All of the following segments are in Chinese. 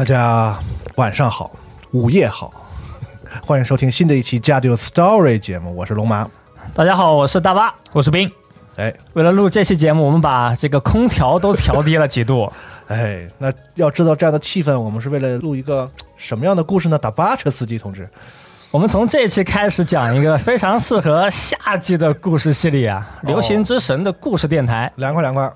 大家晚上好，午夜好，欢迎收听新的一期《加丢 Story》节目，我是龙马。大家好，我是大巴，我是冰。哎，为了录这期节目，我们把这个空调都调低了几度。哎，那要知道这样的气氛，我们是为了录一个什么样的故事呢？打巴车司机同志，我们从这期开始讲一个非常适合夏季的故事系列啊，《流行之神》的故事电台，凉快凉快，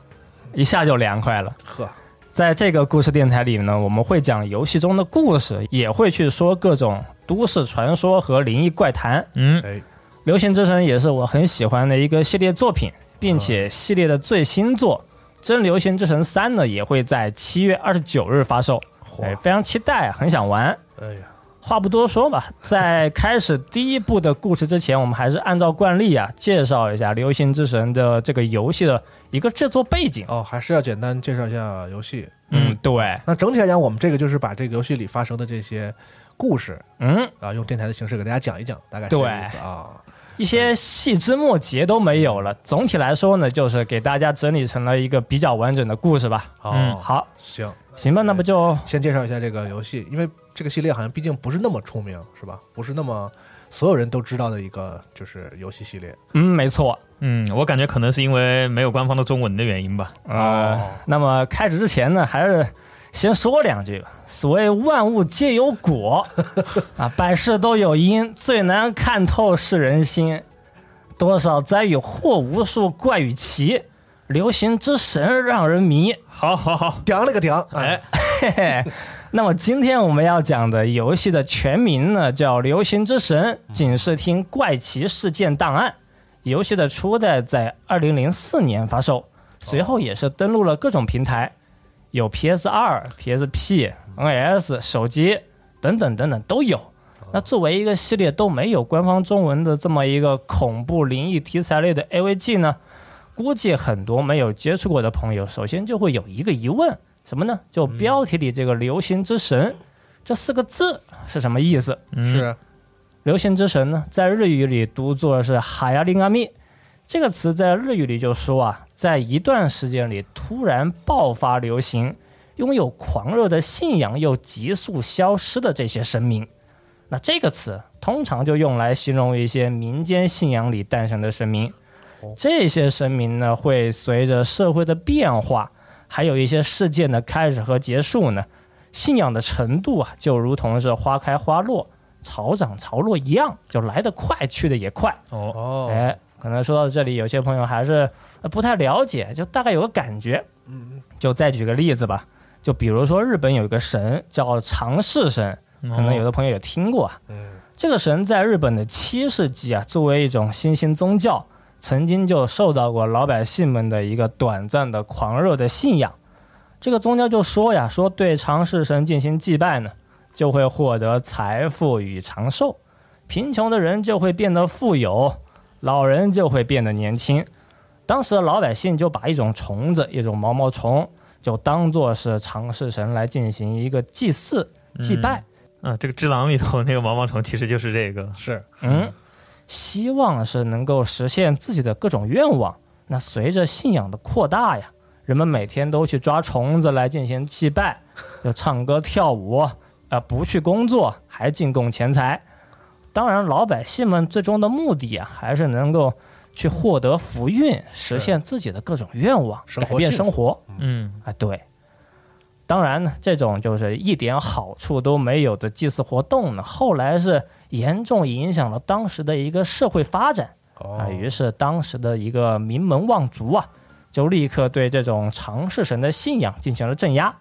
一下就凉快了。呵。在这个故事电台里呢，我们会讲游戏中的故事，也会去说各种都市传说和灵异怪谈。嗯，哎，流行之神也是我很喜欢的一个系列作品，并且系列的最新作《真流行之神三》呢，也会在七月二十九日发售。哎，非常期待，很想玩。哎呀，话不多说吧，在开始第一部的故事之前，我们还是按照惯例啊，介绍一下《流行之神》的这个游戏的。一个制作背景哦，还是要简单介绍一下游戏。嗯，对。那整体来讲，我们这个就是把这个游戏里发生的这些故事，嗯啊，用电台的形式给大家讲一讲，大概是这意思啊。一些细枝末节都没有了。总体来说呢，就是给大家整理成了一个比较完整的故事吧。哦，好，行行吧，那不就先介绍一下这个游戏，因为这个系列好像毕竟不是那么出名，是吧？不是那么所有人都知道的一个就是游戏系列。嗯，没错。嗯，我感觉可能是因为没有官方的中文的原因吧。啊，那么开始之前呢，还是先说两句吧。所谓万物皆有果，啊，百事都有因，最难看透是人心。多少灾与祸，无数怪与奇，流行之神让人迷。好好好，屌了个屌！哎，嘿嘿。那么今天我们要讲的游戏的全名呢，叫《流行之神警视厅怪奇事件档案》。游戏的初代在二零零四年发售，随后也是登陆了各种平台，有 PS 二、PSP、NS 手机等等等等都有。那作为一个系列都没有官方中文的这么一个恐怖灵异题材类的 AVG 呢，估计很多没有接触过的朋友，首先就会有一个疑问，什么呢？就标题里这个“流行之神”这四个字是什么意思？是。流行之神呢，在日语里读作是海亚林阿密，这个词在日语里就说啊，在一段时间里突然爆发流行，拥有狂热的信仰又急速消失的这些神明。那这个词通常就用来形容一些民间信仰里诞生的神明。这些神明呢，会随着社会的变化，还有一些事件的开始和结束呢，信仰的程度啊，就如同是花开花落。潮涨潮落一样，就来得快，去的也快。哦哦，哎，可能说到这里，有些朋友还是不太了解，就大概有个感觉。嗯，就再举个例子吧，就比如说日本有一个神叫长世神，可能有的朋友也听过。嗯，这个神在日本的七世纪啊，作为一种新兴宗教，曾经就受到过老百姓们的一个短暂的狂热的信仰。这个宗教就说呀，说对长世神进行祭拜呢，就会获得财富与长寿，贫穷的人就会变得富有，老人就会变得年轻。当时的老百姓就把一种虫子，一种毛毛虫，就当做是长世神来进行一个祭祀、祭拜。嗯，这个《只狼》里头那个毛毛虫其实就是这个。是，嗯，希望是能够实现自己的各种愿望。那随着信仰的扩大呀，人们每天都去抓虫子来进行祭拜，就唱歌跳舞，啊，不去工作还进贡钱财。当然，老百姓们最终的目的啊，还是能够去获得福运，实现自己的各种愿望，改变生活。嗯，啊，对。当然呢，这种就是一点好处都没有的祭祀活动呢，后来是严重影响了当时的一个社会发展啊。哦，于是当时的一个名门望族啊，就立刻对这种长世神的信仰进行了镇压。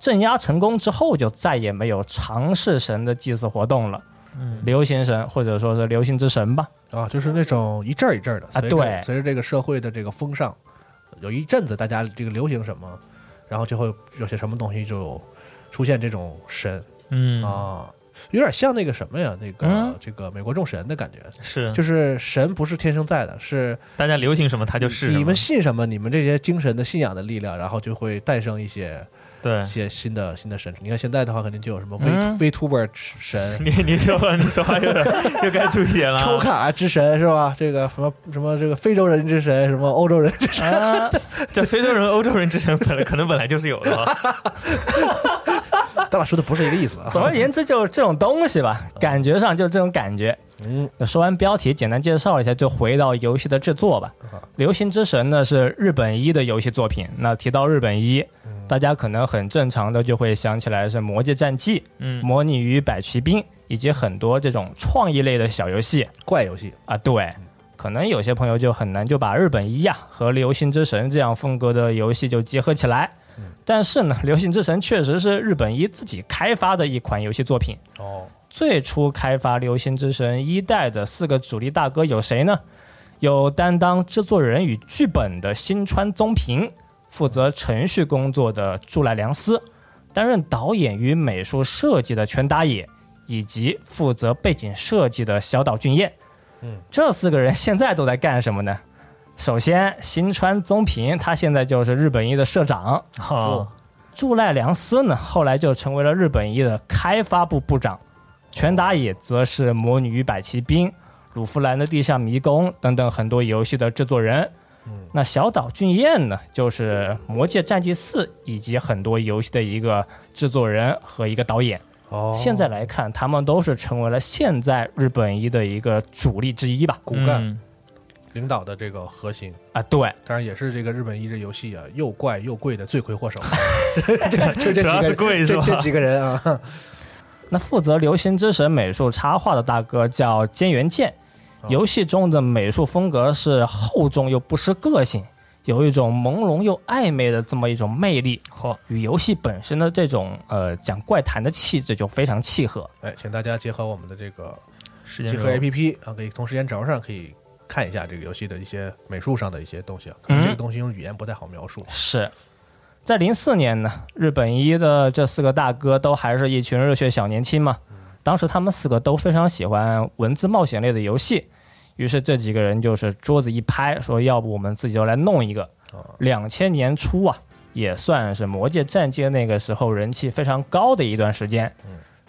镇压成功之后，就再也没有长世神的祭祀活动了。嗯流行神或者说是流行之神吧。啊，就是那种一阵儿一阵儿的啊对随着这个社会的这个风尚，有一阵子大家这个流行什么，然后就会有些什么东西就出现这种神嗯，啊，有点像那个什么呀，那个、嗯这个美国众神的感觉，是，就是神不是天生在的，是大家流行什么他就是你们信什么，你们这些精神的信仰的力量，然后就会诞生一些对一。些新的新的神。你看现在的话，肯定就有什么 V、嗯 VTuber 神。你你说话你说话有点又该注意点了啊。抽卡之神是吧？这个什么什么这个非洲人之神，什么欧洲人之神，啊，这非洲人、欧洲人之神本来可能本来就是有的啊。咱俩说的不是一个意思啊。总而言之，就是这种东西吧，感觉上就是这种感觉。嗯，说完标题，简单介绍一下，就回到游戏的制作吧。《流行之神》呢是日本一的游戏作品。那提到日本一，大家可能很正常的就会想起来是《魔界战记》《嗯，模拟与百骑兵》以及很多这种创意类的小游戏怪游戏，啊。对，可能有些朋友就很难就把日本一呀、和《流行之神》这样风格的游戏就结合起来。但是呢，《流行之神》确实是日本一自己开发的一款游戏作品。哦，最初开发《流星之神》一代的四个主力大哥有谁呢？有担当制作人与剧本的新川宗平，负责程序工作的柱濑良司，担任导演与美术设计的全打野，以及负责背景设计的小岛俊彦。嗯，这四个人现在都在干什么呢？首先，新川宗平他现在就是日本一的社长，好，柱濑良司呢，后来就成为了日本一的开发部部长，全打野则是《魔女与百骑兵》、鲁夫兰的地下迷宫等等很多游戏的制作人。那小岛俊彦呢，就是《魔界战记四》以及很多游戏的一个制作人和一个导演。哦，现在来看，他们都是成为了现在日本一的一个主力之一吧？骨干嗯领导的这个核心，啊，对，当然也是这个日本一这游戏啊又怪又贵的罪魁祸首。这就这几个贵是吧？这这几个人啊，那负责《流星之神》美术插画的大哥叫菅原健，游戏中的美术风格是厚重又不失个性，有一种朦胧又暧昧的这么一种魅力，和，与游戏本身的这种呃讲怪谈的气质就非常契合。哎，请大家结合我们的这个时间结合 A P P 啊，可以从时间轴上可以看一下这个游戏的一些美术上的一些东西啊，可能这个东西用语言不太好描述。是在零四年呢，日本一的这四个大哥都还是一群热血小年轻嘛。当时他们四个都非常喜欢文字冒险类的游戏，于是这几个人就是桌子一拍，说要不我们自己就来弄一个。两千年初啊，也算是《魔界战记》那个时候人气非常高的一段时间。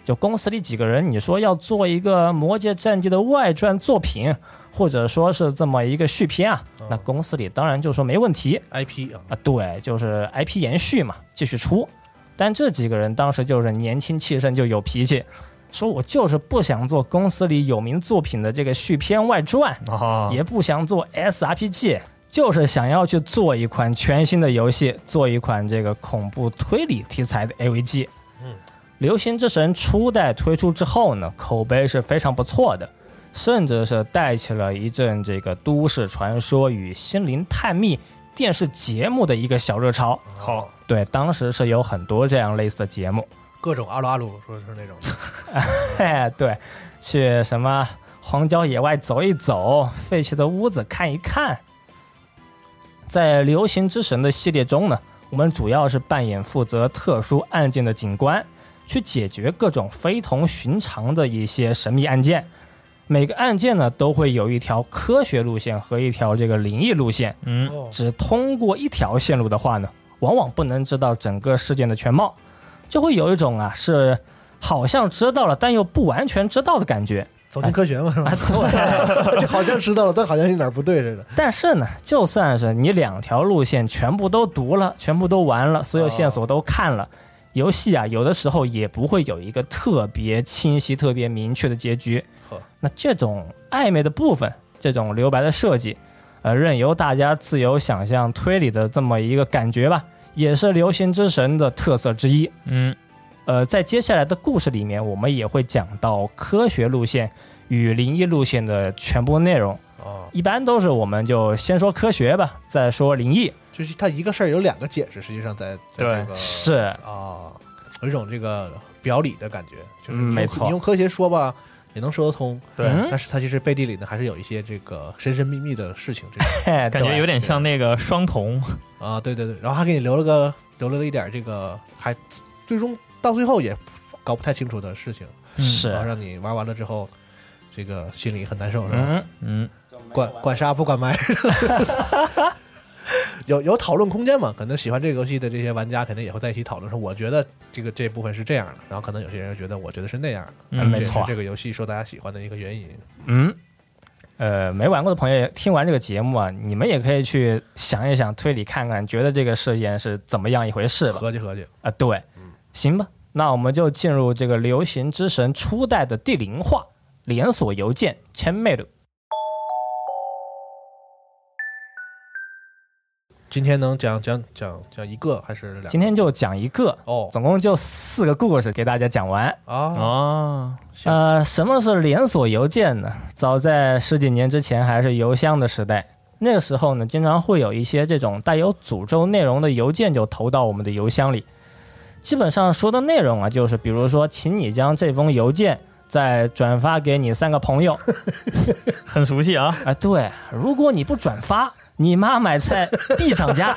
就公司里几个人，你说要做一个《魔界战记》的外传作品，或者说是这么一个续篇啊，那公司里当然就说没问题。I P 啊，啊，对，就是 IP 延续嘛，继续出。但这几个人当时就是年轻气盛，就有脾气，说我就是不想做公司里有名作品的这个续篇外传，哦，也不想做 SRPG，就是想要去做一款全新的游戏，做一款这个恐怖推理题材的 AVG。嗯，流星之神初代推出之后呢，口碑是非常不错的，甚至是带起了一阵这个都市传说与心灵探秘电视节目的一个小热潮。好，对，当时是有很多这样类似的节目。各种阿鲁阿鲁，说是那种 哎，对，去什么荒郊野外走一走，废弃的屋子看一看。在《流行之神》的系列中呢，我们主要是扮演负责特殊案件的警官，去解决各种非同寻常的一些神秘案件。每个案件呢，都会有一条科学路线和一条这个灵异路线。嗯，哦，只通过一条线路的话呢，往往不能知道整个事件的全貌，就会有一种啊是好像知道了，但又不完全知道的感觉。走进科学嘛，是吧啊，？对。就好像知道了，但好像有点不对似的。但是呢，就算是你两条路线全部都读了，全部都完了，所有线索都看了，游戏啊，有的时候也不会有一个特别清晰、特别明确的结局呵。那这种暧昧的部分，这种留白的设计，呃，任由大家自由想象推理的这么一个感觉吧，也是《流行之神》的特色之一。嗯，呃，在接下来的故事里面，我们也会讲到科学路线与灵异路线的全部内容。哦，一般都是我们就先说科学吧，再说灵异。就是它一个事儿有两个解释，实际上在在对这个是，啊，有一种这个表里的感觉，就是没错你用科学说吧，也能说得通，对，嗯。但是他其实背地里呢还是有一些这个神神秘秘的事情，这种。感觉有点点像那个双瞳。啊，对对对，然后还给你留了个留了一点这个，还最终到最后也搞不太清楚的事情，是。然后让你玩完了之后，这个心里很难受，是吧？嗯，嗯，管管杀不管埋，有有讨论空间嘛？可能喜欢这个游戏的这些玩家肯定也会在一起讨论说，我觉得这个这部分是这样的，然后可能有些人觉得我觉得是那样的，嗯没错这个游戏受大家喜欢的一个原因。嗯，呃，没玩过的朋友听完这个节目啊，你们也可以去想一想，推理看看，觉得这个事件是怎么样一回事吧？合计合计，啊，对，行吧，那我们就进入这个流行之神初代的第零话——连锁邮件 Chainmail。今天能讲讲讲讲一个还是两个？今天就讲一个，哦总共就四个故事给大家讲完。啊，啊，呃，什么是连锁邮件呢？早在十几年之前还是邮箱的时代，那个时候呢，经常会有一些这种带有诅咒内容的邮件就投到我们的邮箱里。基本上说的内容啊，就是比如说，请你将这封邮件再转发给你三个朋友。很熟悉啊。啊，对，如果你不转发，你妈买菜必涨价，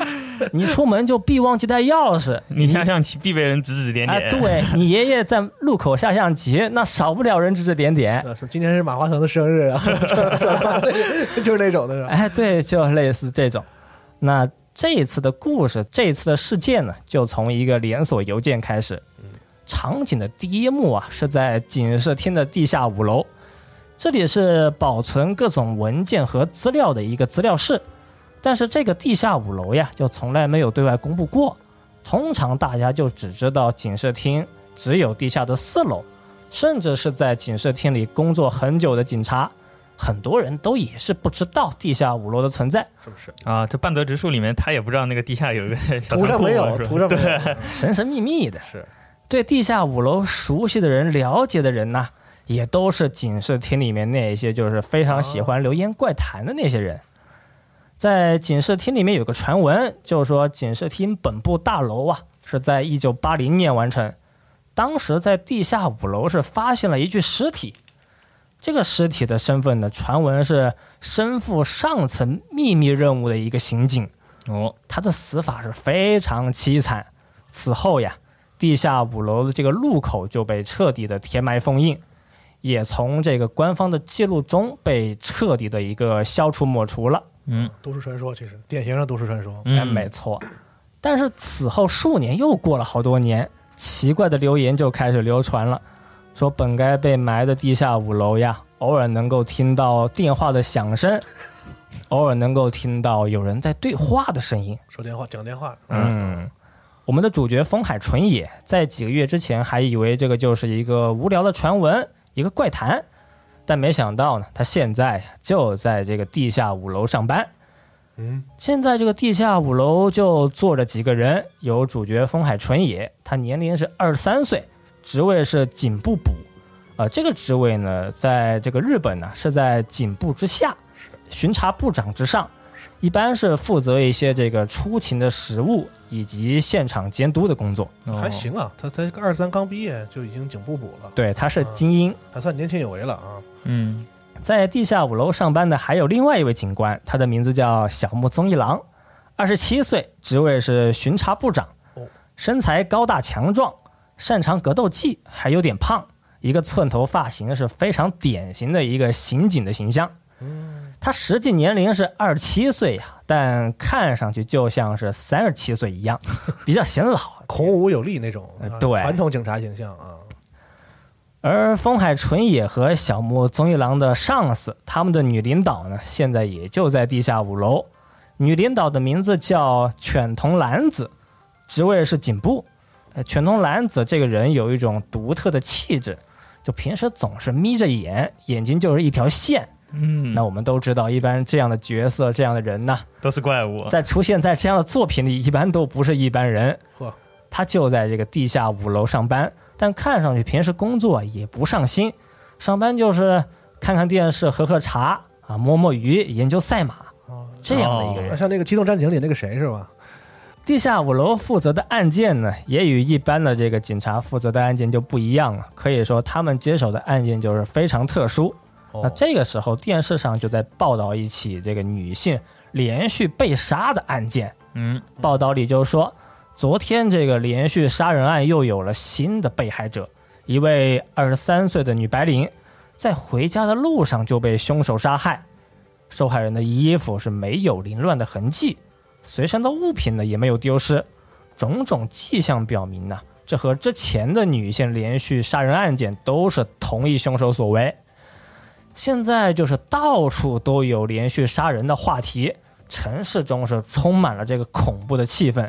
你出门就必忘记带钥匙，你下象棋必被人指指点啊，点。对你爷爷在路口下象棋，那少不了人指指点点。今天是马化腾的生日啊，转 转发就是那种的是吧？哎，对，就类似这种。那这一次的故事，这一次的事件呢，就从一个连锁邮件开始。场景的第一幕啊，是在警视厅的地下五楼，这里是保存各种文件和资料的一个资料室。但是这个地下五楼呀，就从来没有对外公布过。通常大家就只知道警视厅只有地下的四楼，甚至是在警视厅里工作很久的警察，很多人都也是不知道地下五楼的存在，是不是？啊，这半泽直树里面他也不知道那个地下有一个小仓库图上没有，是吧图上没有，神神秘秘的。是对地下五楼熟悉的人、了解的人呐、也都是警视厅里面那一些就是非常喜欢流言怪谈的那些人。在警视厅里面有个传闻，就是说警视厅本部大楼啊是在一九八零年完成，当时在地下五楼是发现了一具尸体。这个尸体的身份呢，传闻是身负上层秘密任务的一个刑警。哦，他的死法是非常凄惨。此后呀，地下五楼的这个路口就被彻底的填埋封印，也从这个官方的记录中被彻底的一个消除抹除了。嗯都市传说，其实典型的都市传说。哎，嗯，没错。但是此后数年又过了好多年，奇怪的流言就开始流传了，说本该被埋的地下五楼呀，偶尔能够听到电话的响声，偶尔能够听到有人在对话的声音。说电话讲电话，嗯，我们的主角风海纯也在几个月之前还以为这个就是一个无聊的传闻，一个怪谈，但没想到呢，他现在就在这个地下五楼上班。嗯，现在这个地下五楼就坐着几个人，有主角风海纯也，他年龄是二十三岁，职位是警部补，呃，这个职位呢，在这个日本呢是在警部之下，巡查部长之上，一般是负责一些这个出勤的实务以及现场监督的工作。哦还行啊，他才二三刚毕业就已经警部补了，对，他是精英。还算年轻有为了啊。嗯，在地下五楼上班的还有另外一位警官，他的名字叫小木宗一郎。二十七岁，职位是巡查部长哦，身材高大强壮，擅长格斗技，还有点胖，一个寸头发型是非常典型的一个刑警的形象。他实际年龄是二十七岁呀，但看上去就像是三十七岁一样，比较显老。孔武有力那种，对传统警察形象啊。而风海纯也和小木宗一郎的上司，他们的女领导呢，现在也就在地下五楼。女领导的名字叫犬童兰子，职位是警部。呃，犬童兰子这个人有一种独特的气质，就平时总是眯着眼，眼睛就是一条线。嗯，那我们都知道，一般这样的角色、这样的人呢，都是怪物。在出现在这样的作品里，一般都不是一般人。呵，他就在这个地下五楼上班，但看上去平时工作也不上心，上班就是看看电视、喝喝茶啊，摸摸鱼、研究赛马哦这样的一个人。那像那个《机动战警》里那个谁是吧？地下五楼负责的案件呢，也与一般的这个警察负责的案件就不一样了。可以说，他们接手的案件就是非常特殊。哦那这个时候，电视上就在报道一起这个女性连续被杀的案件。嗯，报道里就说，昨天这个连续杀人案又有了新的被害者，一位二十三岁的女白领，在回家的路上就被凶手杀害。受害人的衣服是没有凌乱的痕迹，随身的物品呢也没有丢失，种种迹象表明呢，这和之前的女性连续杀人案件都是同一凶手所为。现在就是到处都有连续杀人的话题，城市中是充满了这个恐怖的气氛。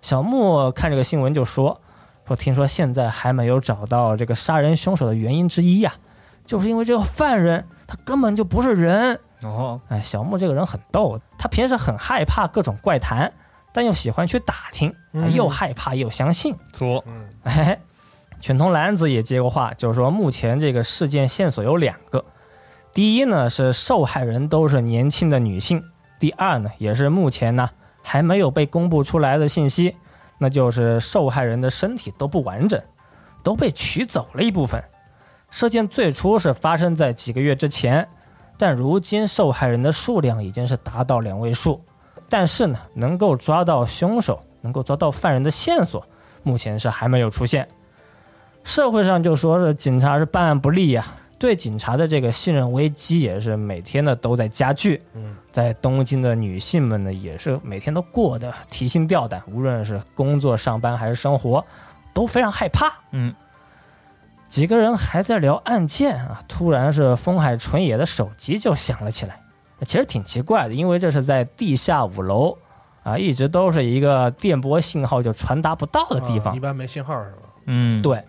小木看这个新闻就说：“说听说现在还没有找到这个杀人凶手的原因之一呀、就是因为这个犯人他根本就不是人。哦，哎，小木这个人很逗，他平时很害怕各种怪谈，但又喜欢去打听，又害怕又相信。作，嗯，哎，犬童兰子也接过话，就是说目前这个事件线索有两个，第一呢是受害人都是年轻的女性，第二呢也是目前呢还没有被公布出来的信息，那就是受害人的身体都不完整，都被取走了一部分。事件最初是发生在几个月之前，但如今受害人的数量已经是达到两位数，但是呢能够抓到凶手，能够抓到犯人的线索。目前是还没有出现。社会上就说是警察是办案不力呀、对警察的这个信任危机也是每天的都在加剧。嗯，在东京的女性们呢，也是每天都过得提心吊胆，无论是工作、上班还是生活，都非常害怕。嗯，几个人还在聊案件啊，突然是风海纯也的手机就响了起来。其实挺奇怪的，因为这是在地下五楼啊，一直都是一个电波信号就传达不到的地方啊一。般没信号是吧？嗯，对，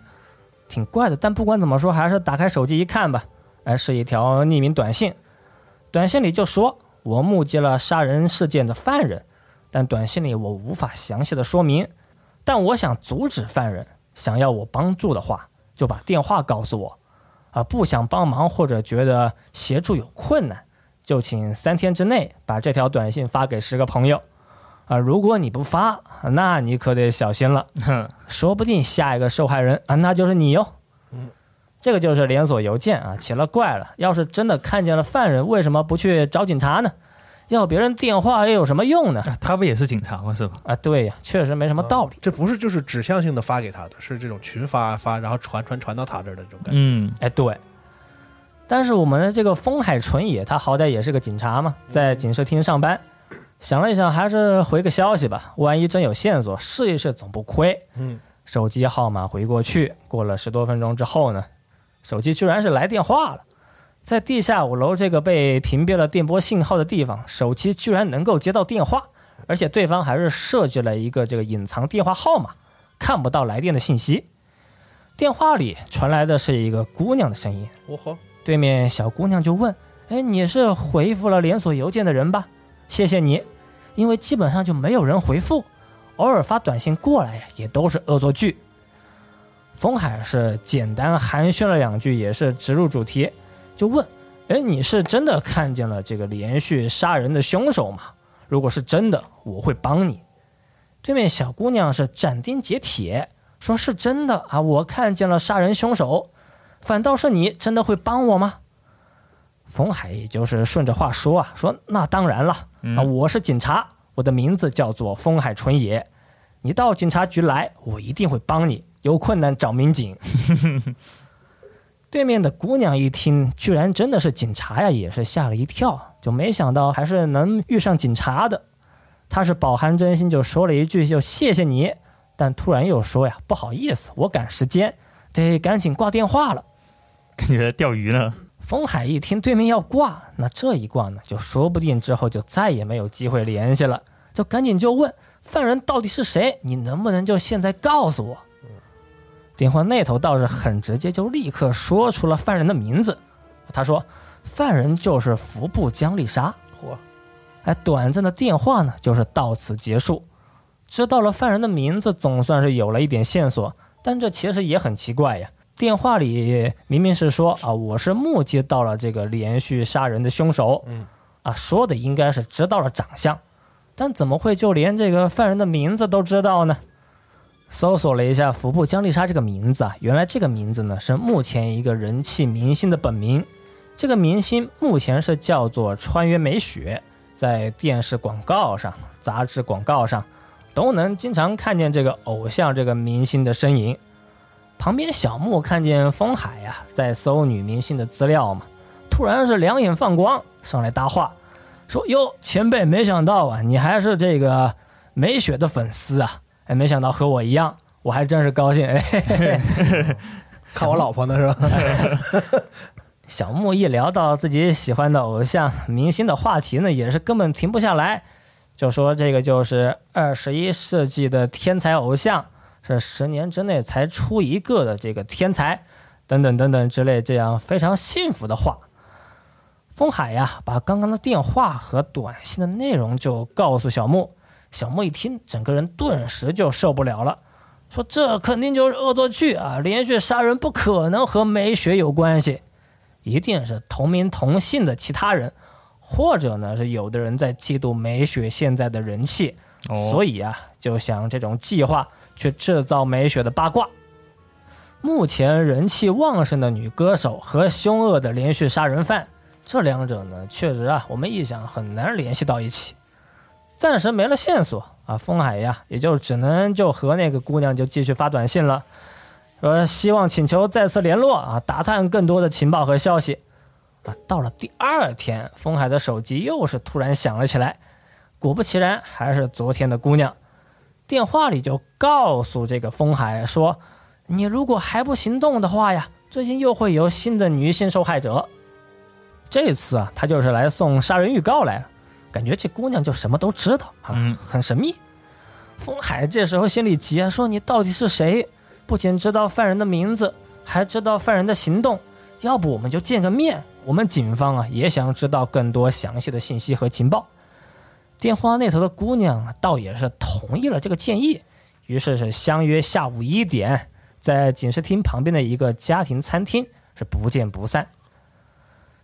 挺怪的。但不管怎么说，还是打开手机一看吧，哎，是一条匿名短信。短信里就说：“我目击了杀人事件的犯人，但短信里我无法详细的说明。但我想阻止犯人，想要我帮助的话，就把电话告诉我。啊，不想帮忙或者觉得协助有困难，就请三天之内把这条短信发给十个朋友。啊，如果你不发，那你可得小心了。”哼，说不定下一个受害人啊，那就是你哟。嗯，这个就是连锁邮件啊，奇了怪了。要是真的看见了犯人，为什么不去找警察呢？要别人电话又有什么用呢？啊他不也是警察吗？是吧？啊，对呀，确实没什么道理。这不是就是指向性的发给他的，是这种群发发，然后传传传到他这儿的这种感觉。嗯，哎，对。但是我们的这个风海纯也，他好歹也是个警察嘛，在警视厅上班。想了一想，还是回个消息吧，万一真有线索，试一试总不亏。嗯，手机号码回过去，过了十多分钟之后呢，手机居然是来电话了。在地下五楼这个被屏蔽了电波信号的地方，手机居然能够接到电话，而且对方还是设计了一个这个隐藏电话号码，看不到来电的信息。电话里传来的是一个姑娘的声音，对面小姑娘就问：“哎，你是回复了连锁邮件的人吧？谢谢你，因为基本上就没有人回复，偶尔发短信过来也都是恶作剧。”风海是简单寒暄了两句，也是直入主题，就问：“哎，你是真的看见了这个连续杀人的凶手吗？如果是真的，我会帮你。”对面小姑娘是斩钉截铁说：“是真的啊，我看见了杀人凶手。”反倒是你真的会帮我吗？冯海也就是顺着话说啊，说那当然了啊，嗯我是警察，我的名字叫做风海纯野，你到警察局来，我一定会帮你。有困难找民警。对面的姑娘一听，居然真的是警察呀，也是吓了一跳，就没想到还是能遇上警察的。她是饱含真心，就说了一句：“就谢谢你。”但突然又说呀：“不好意思，我赶时间，得赶紧挂电话了。”感觉钓鱼呢。风海一听对面要挂，那这一挂呢，就说不定之后就再也没有机会联系了，就赶紧就问犯人到底是谁？你能不能就现在告诉我？电话那头倒是很直接，就立刻说出了犯人的名字。他说：“犯人就是服部江丽莎。”嚯！哎，短暂的电话呢，就是到此结束。知道了犯人的名字，总算是有了一点线索。但这其实也很奇怪呀。电话里明明是说啊，我是目击到了这个连续杀人的凶手。嗯，啊，说的应该是知道了长相，但怎么会就连这个犯人的名字都知道呢？搜索了一下服部江丽莎这个名字啊，原来这个名字呢是目前一个人气明星的本名。这个明星目前是叫做川原美雪，在电视广告上、杂志广告上都能经常看见这个偶像这个明星的身影。旁边小木看见风海呀在搜女明星的资料嘛，突然是两眼放光，上来搭话，说：“哟，前辈，没想到啊，你还是这个美雪的粉丝啊。”哎，没想到和我一样，我还真是高兴。哎，看我老婆呢是吧？小木一聊到自己喜欢的偶像明星的话题呢，也是根本停不下来，就说这个就是二十一世纪的天才偶像，是十年之内才出一个的这个天才，等等等等之类这样非常幸福的话。风海呀，把刚刚的电话和短信的内容就告诉小木。小木一听，整个人顿时就受不了了，说：“这肯定就是恶作剧啊！连续杀人不可能和美雪有关系，一定是同名同姓的其他人，或者呢是有的人在嫉妒美雪现在的人气，所以啊就想这种计划去制造美雪的八卦。目前人气旺盛的女歌手和凶恶的连续杀人犯，这两者呢确实啊，我们一想很难联系到一起。”暂时没了线索啊，风海呀，也就只能就和那个姑娘就继续发短信了，说希望请求再次联络啊，打探更多的情报和消息啊。到了第二天，风海的手机又是突然响了起来，果不其然，还是昨天的姑娘，电话里就告诉这个风海说，你如果还不行动的话呀，最近又会有新的女性受害者。这次啊，他就是来送杀人预告来了。感觉这姑娘就什么都知道啊，很神秘。风海这时候心里急啊，说：“你到底是谁？不仅知道犯人的名字，还知道犯人的行动。要不我们就见个面？我们警方啊也想知道更多详细的信息和情报。”电话那头的姑娘倒也是同意了这个建议，于是是相约下午一点，在警视厅旁边的一个家庭餐厅是不见不散。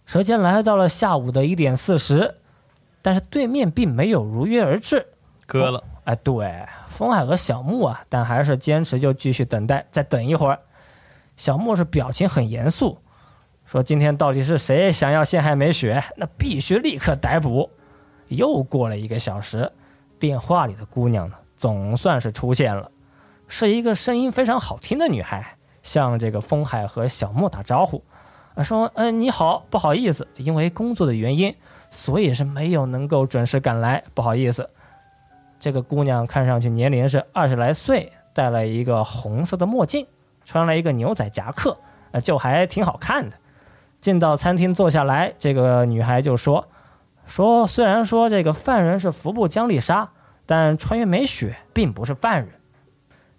时间来到了下午的一点四十。但是对面并没有如约而至，割了。哎，对，风海和小木啊，但还是坚持就继续等待，再等一会儿。小木是表情很严肃，说：“今天到底是谁想要陷害美雪？那必须立刻逮捕。”又过了一个小时，电话里的姑娘呢，总算是出现了，是一个声音非常好听的女孩，向这个风海和小莫打招呼，啊，说：“嗯，你好，不好意思，因为工作的原因。”所以是没有能够准时赶来，不好意思。这个姑娘看上去年龄是二十来岁，戴了一个红色的墨镜，穿了一个牛仔夹克，呃，就还挺好看的。进到餐厅坐下来，这个女孩就说：“说虽然说这个犯人是服部江丽莎，但穿越美雪并不是犯人。”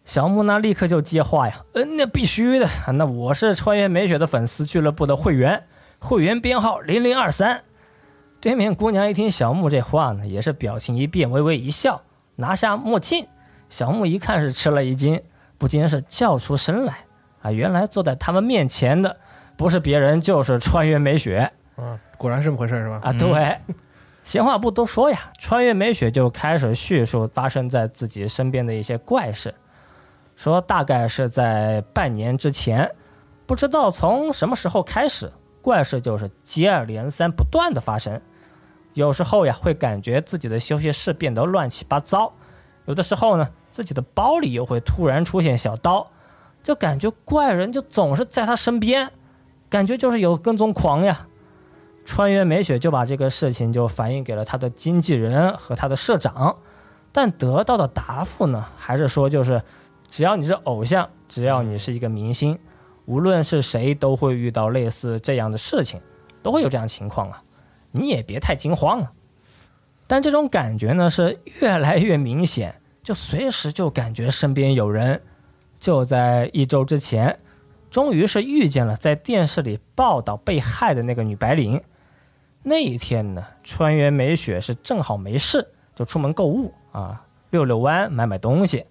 小木呢立刻就接话呀：“嗯，那必须的，那我是穿越美雪的粉丝俱乐部的会员，会员编号零零二三。”对面姑娘一听小木这话呢，也是表情一变，微微一笑，拿下墨镜。小木一看是吃了一惊，不禁是叫出声来：“啊，原来坐在他们面前的不是别人，就是穿越美雪。”嗯，果然是这么回事是吧？啊，对。闲话不多说呀，穿越美雪就开始叙述发生在自己身边的一些怪事，说大概是在半年之前，不知道从什么时候开始，怪事就是接二连三不断的发生。有时候呀会感觉自己的休息室变得乱七八糟，有的时候呢自己的包里又会突然出现小刀，就感觉怪人就总是在他身边，感觉就是有跟踪狂呀。川原美雪就把这个事情就反映给了他的经纪人和他的社长，但得到的答复呢，还是说就是，只要你是偶像，只要你是一个明星，无论是谁都会遇到类似这样的事情，都会有这样情况啊，你也别太惊慌了。但这种感觉呢是越来越明显，就随时就感觉身边有人。就在一周之前，终于是遇见了在电视里报道被害的那个女白领。那一天呢，川原美雪是正好没事，就出门购物啊，遛遛弯，买买东西。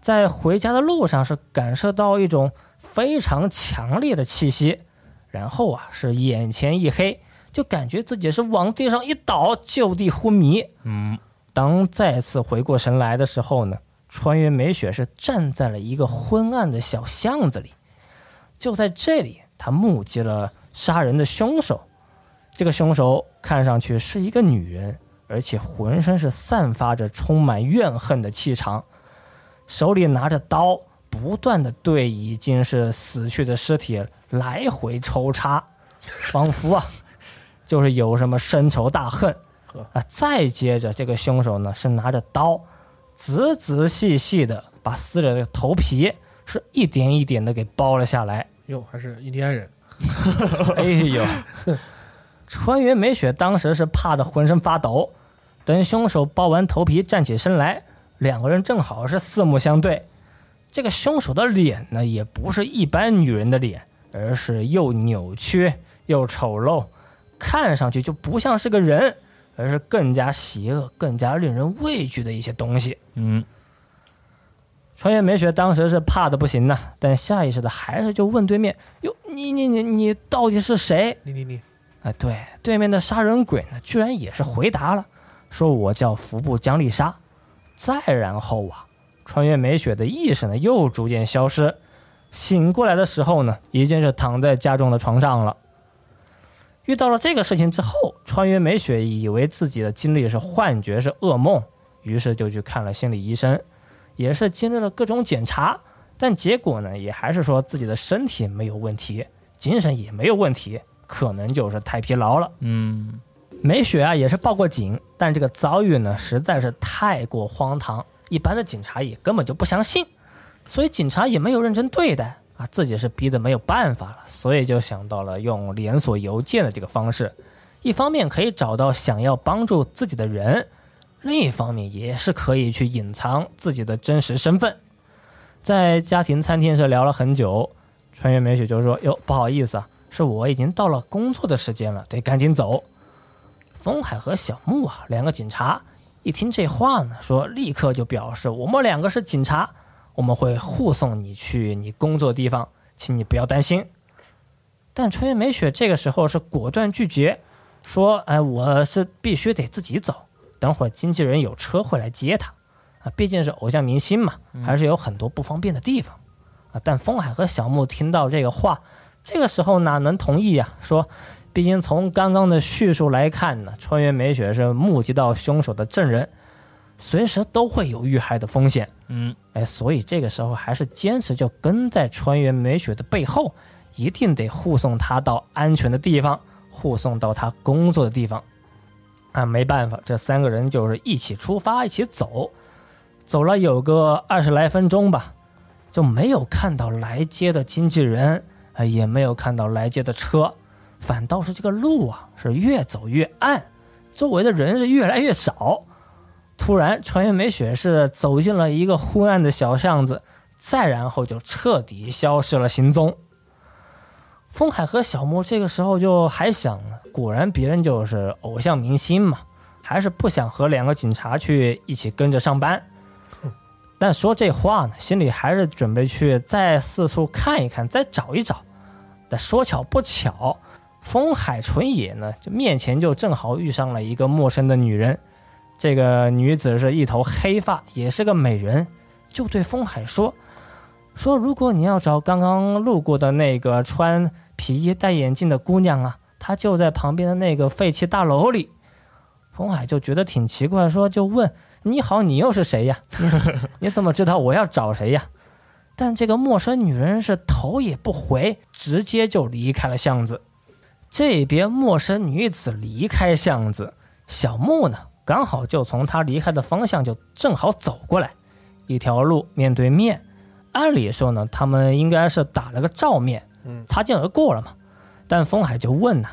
在回家的路上是感受到一种非常强烈的气息，然后啊是眼前一黑，就感觉自己是往地上一倒，就地昏迷。嗯，当再次回过神来的时候呢，川原美雪是站在了一个昏暗的小巷子里，就在这里，她目击了杀人的凶手。这个凶手看上去是一个女人，而且浑身是散发着充满怨恨的气场，手里拿着刀，不断的对已经是死去的尸体来回抽插，仿佛啊，就是有什么深仇大恨啊。再接着，这个凶手呢是拿着刀，仔仔细细的把死者的头皮是一点一点的给剥了下来。哟，还是印第安人，哎呦！川原美雪当时是怕得浑身发抖，等凶手剥完头皮站起身来，两个人正好是四目相对。这个凶手的脸呢，也不是一般女人的脸，而是又扭曲又丑陋，看上去就不像是个人，而是更加邪恶、更加令人畏惧的一些东西。嗯，川原美雪当时是怕的不行呐，但下意识的还是就问对面：“哟，你你你你到底是谁？”你你你，哎，对，对面的杀人鬼呢，居然也是回答了，说我叫服部江丽莎。再然后啊，川原美雪的意识呢又逐渐消失，醒过来的时候呢，已经是躺在家中的床上了。遇到了这个事情之后，川原美雪以为自己的经历是幻觉，是噩梦，于是就去看了心理医生，也是经历了各种检查，但结果呢，也还是说自己的身体没有问题，精神也没有问题。可能就是太疲劳了。嗯，美雪啊也是报过警，但这个遭遇呢实在是太过荒唐，一般的警察也根本就不相信，所以警察也没有认真对待啊，自己是逼得没有办法了，所以就想到了用连锁邮件的这个方式，一方面可以找到想要帮助自己的人，另一方面也是可以去隐藏自己的真实身份。在家庭餐厅是聊了很久，穿越美雪就说：“哟，不好意思啊。”是我已经到了工作的时间了，得赶紧走。风海和小木啊，两个警察一听这话呢，说立刻就表示我们两个是警察，我们会护送你去你工作地方，请你不要担心。但春原美雪这个时候是果断拒绝，说：“哎，我是必须得自己走，等会儿经纪人有车会来接他，啊，毕竟是偶像明星嘛，还是有很多不方便的地方。”啊，但风海和小木听到这个话。这个时候哪能同意呀？说，毕竟从刚刚的叙述来看呢，川原美雪是目击到凶手的证人，随时都会有遇害的风险。嗯，哎，所以这个时候还是坚持就跟在川原美雪的背后，一定得护送她到安全的地方，护送到她工作的地方。啊，没办法，这三个人就是一起出发，一起走，走了有个二十来分钟吧，就没有看到来接的经纪人。啊，也没有看到来接的车，反倒是这个路啊是越走越暗，周围的人是越来越少。突然，川原美雪是走进了一个昏暗的小巷子，再然后就彻底消失了行踪。风海和小木这个时候就还想呢，果然别人就是偶像明星嘛，还是不想和两个警察去一起跟着上班。但说这话呢，心里还是准备去再四处看一看，再找一找。但说巧不巧，风海纯也呢，就面前就正好遇上了一个陌生的女人。这个女子是一头黑发，也是个美人，就对风海说：“说如果你要找刚刚路过的那个穿皮衣戴眼镜的姑娘啊，她就在旁边的那个废弃大楼里。”风海就觉得挺奇怪，说就问你好，你又是谁呀？你 你怎么知道我要找谁呀？但这个陌生女人是头也不回，直接就离开了巷子。这边陌生女子离开巷子，小木呢刚好就从她离开的方向就正好走过来，一条路面对面。按理说呢，他们应该是打了个照面，嗯擦肩而过了嘛。但风海就问呢，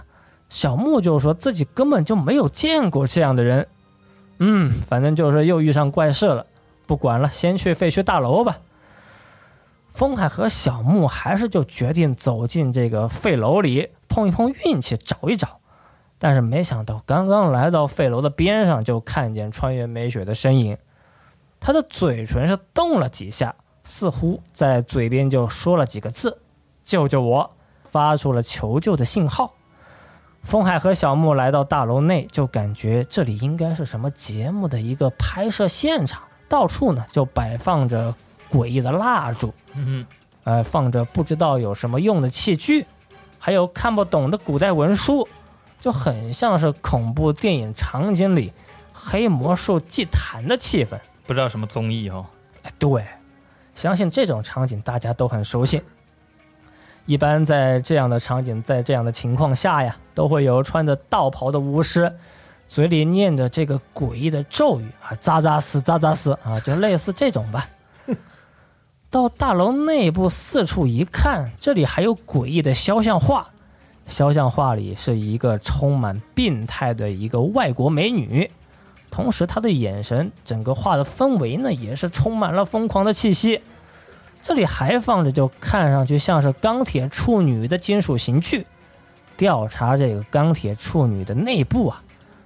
小木就说自己根本就没有见过这样的人。嗯，反正就是又遇上怪事了，不管了，先去废墟大楼吧。风海和小木还是就决定走进这个废楼里碰一碰运气，找一找。但是没想到，刚刚来到废楼的边上，就看见穿越美雪的身影。她的嘴唇是动了几下，似乎在嘴边就说了几个字：“救救我！”发出了求救的信号。风海和小木来到大楼内，就感觉这里应该是什么节目的一个拍摄现场，到处呢就摆放着诡异的蜡烛，嗯呃，放着不知道有什么用的器具，还有看不懂的古代文书，就很像是恐怖电影场景里黑魔术祭坛的气氛。不知道什么综艺哦。哎，对，相信这种场景大家都很熟悉。一般在这样的场景，在这样的情况下呀，都会有穿着道袍的巫师，嘴里念着这个诡异的咒语啊，扎扎斯扎扎斯啊，就类似这种吧。到大楼内部四处一看，这里还有诡异的肖像画。肖像画里是一个充满病态的一个外国美女，同时她的眼神，整个画的氛围呢，也是充满了疯狂的气息。这里还放着就看上去像是钢铁处女的金属刑具。调查这个钢铁处女的内部啊，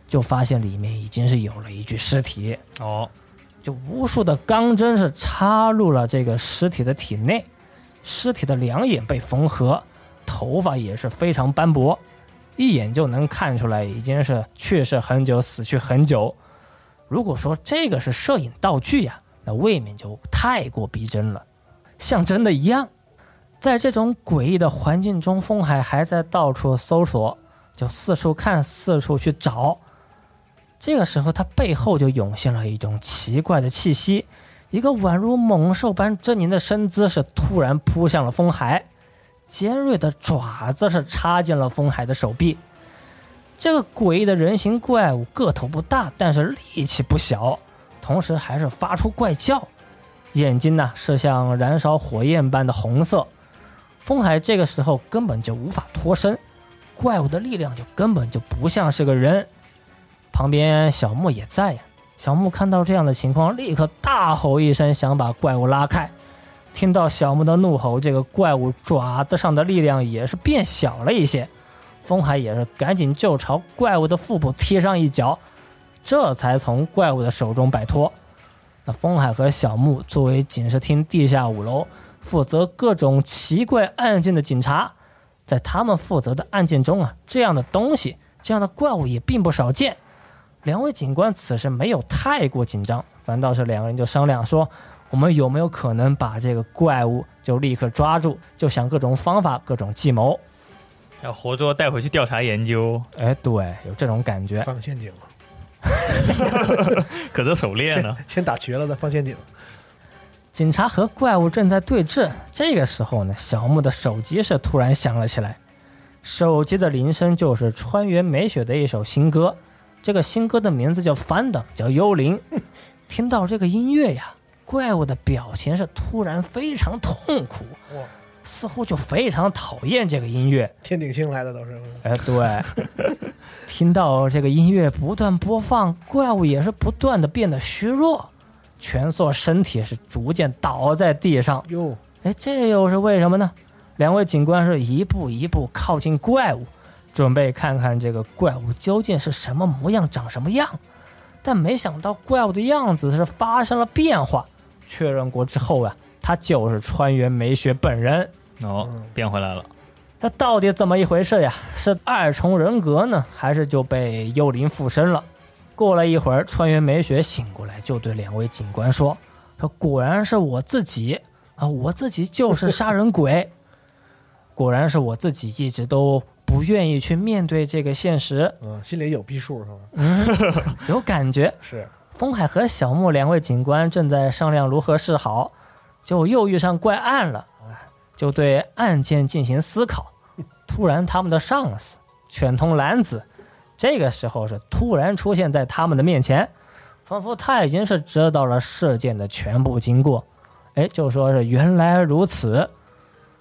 就发现里面已经是有了一具尸体。哦，就无数的钢针是插入了这个尸体的体内，尸体的两眼被缝合，头发也是非常斑驳，一眼就能看出来已经是去世很久，死去很久。如果说这个是摄影道具呀、那未免就太过逼真了，像真的一样。在这种诡异的环境中，风海还在到处搜索，就四处看，四处去找。这个时候，他背后就涌现了一种奇怪的气息，一个宛如猛兽般狰狞的身姿是突然扑向了风海，尖锐的爪子是插进了风海的手臂。这个诡异的人形怪物个头不大，但是力气不小，同时还是发出怪叫，眼睛呢是像燃烧火焰般的红色。风海这个时候根本就无法脱身，怪物的力量就根本就不像是个人。旁边小木也在呀。小木看到这样的情况，立刻大吼一声，想把怪物拉开。听到小木的怒吼，这个怪物爪子上的力量也是变小了一些。风海也是赶紧就朝怪物的腹部踢上一脚，这才从怪物的手中摆脱。那风海和小木作为警视厅地下五楼负责各种奇怪案件的警察，在他们负责的案件中啊，这样的东西、这样的怪物也并不少见。两位警官此时没有太过紧张，反倒是两个人就商量说：“我们有没有可能把这个怪物就立刻抓住？就想各种方法、各种计谋。要活捉带回去调查研究，”哎，对，有这种感觉。放陷阱了，可这手链呢先？先打瘸了再放陷阱。警察和怪物正在对峙，这个时候呢，小木的手机是突然响了起来。手机的铃声就是川原美雪的一首新歌，这个新歌的名字叫《Fandom》，叫《幽灵》。听到这个音乐呀，怪物的表情是突然非常痛苦，哇，似乎就非常讨厌这个音乐。天顶星来的都是。哎，对，听到这个音乐不断播放，怪物也是不断的变得虚弱，蜷缩身体是逐渐倒在地上。哟，哎，这又是为什么呢？两位警官是一步一步靠近怪物，准备看看这个怪物究竟是什么模样，长什么样。但没想到怪物的样子是发生了变化。确认过之后啊，他就是川原美雪本人。哦，变回来了。这到底怎么一回事呀？是二重人格呢，还是就被幽灵附身了？过了一会儿，川原美雪醒过来，就对两位警官说：“说果然是我自己啊，我自己就是杀人鬼。果然是我自己一直都不愿意去面对这个现实，嗯，心里有逼数是吧？有感觉。是，风海和小木两位警官正在商量如何是好，就又遇上怪案了，就对案件进行思考。突然，他们的上司犬通兰子，这个时候是突然出现在他们的面前，仿佛他已经是知道了事件的全部经过。哎，就说是原来如此。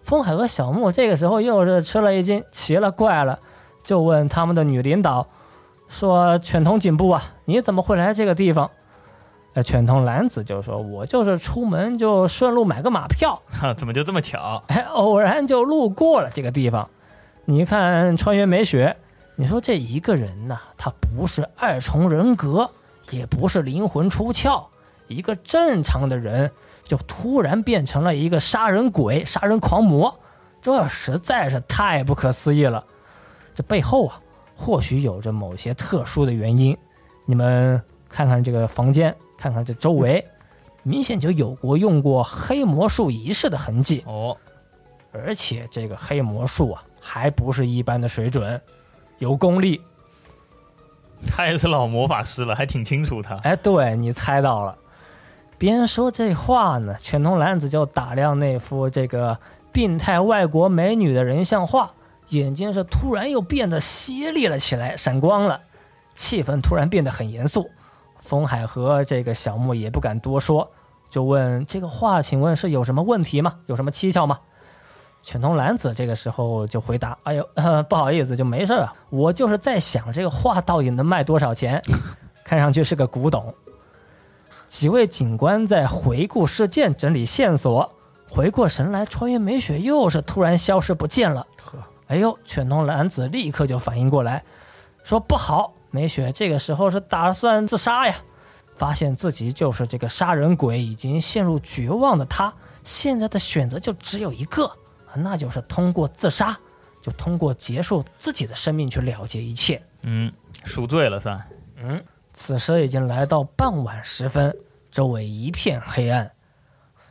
风海和小木这个时候又是吃了一惊，奇了怪了，就问他们的女领导说：“犬童警部啊，你怎么会来这个地方？”呃，犬童男子就说：“我就是出门就顺路买个马票，哈，怎么就这么巧？哎，偶然就路过了这个地方。你看穿越美雪，你说这一个人呐，他不是二重人格，也不是灵魂出窍，一个正常的人。”就突然变成了一个杀人鬼、杀人狂魔，这实在是太不可思议了。这背后啊，或许有着某些特殊的原因。你们看看这个房间，看看这周围，明显就有过用过黑魔术仪式的痕迹哦。而且这个黑魔术啊，还不是一般的水准，有功力。他也是老魔法师了，还挺清楚他。哎，对你猜到了。边说这话呢，犬童男子就打量那幅这个病态外国美女的人像画，眼睛是突然又变得犀利了起来，闪光了，气氛突然变得很严肃。风海和这个小木也不敢多说，就问这个画，请问是有什么问题吗？有什么蹊跷吗？犬童男子这个时候就回答：“哎呦，不好意思，就没事啊，我就是在想这个画到底能卖多少钱，看上去是个古董。”几位警官在回顾事件、整理线索，回过神来，穿越美雪又是突然消失不见了。呵，哎呦！犬童男子立刻就反应过来，说：“不好，美雪这个时候是打算自杀呀！发现自己就是这个杀人鬼，已经陷入绝望的他，现在的选择就只有一个，那就是通过自杀，就通过结束自己的生命去了结一切。嗯，赎罪了算。嗯，此时已经来到傍晚时分。”周围一片黑暗，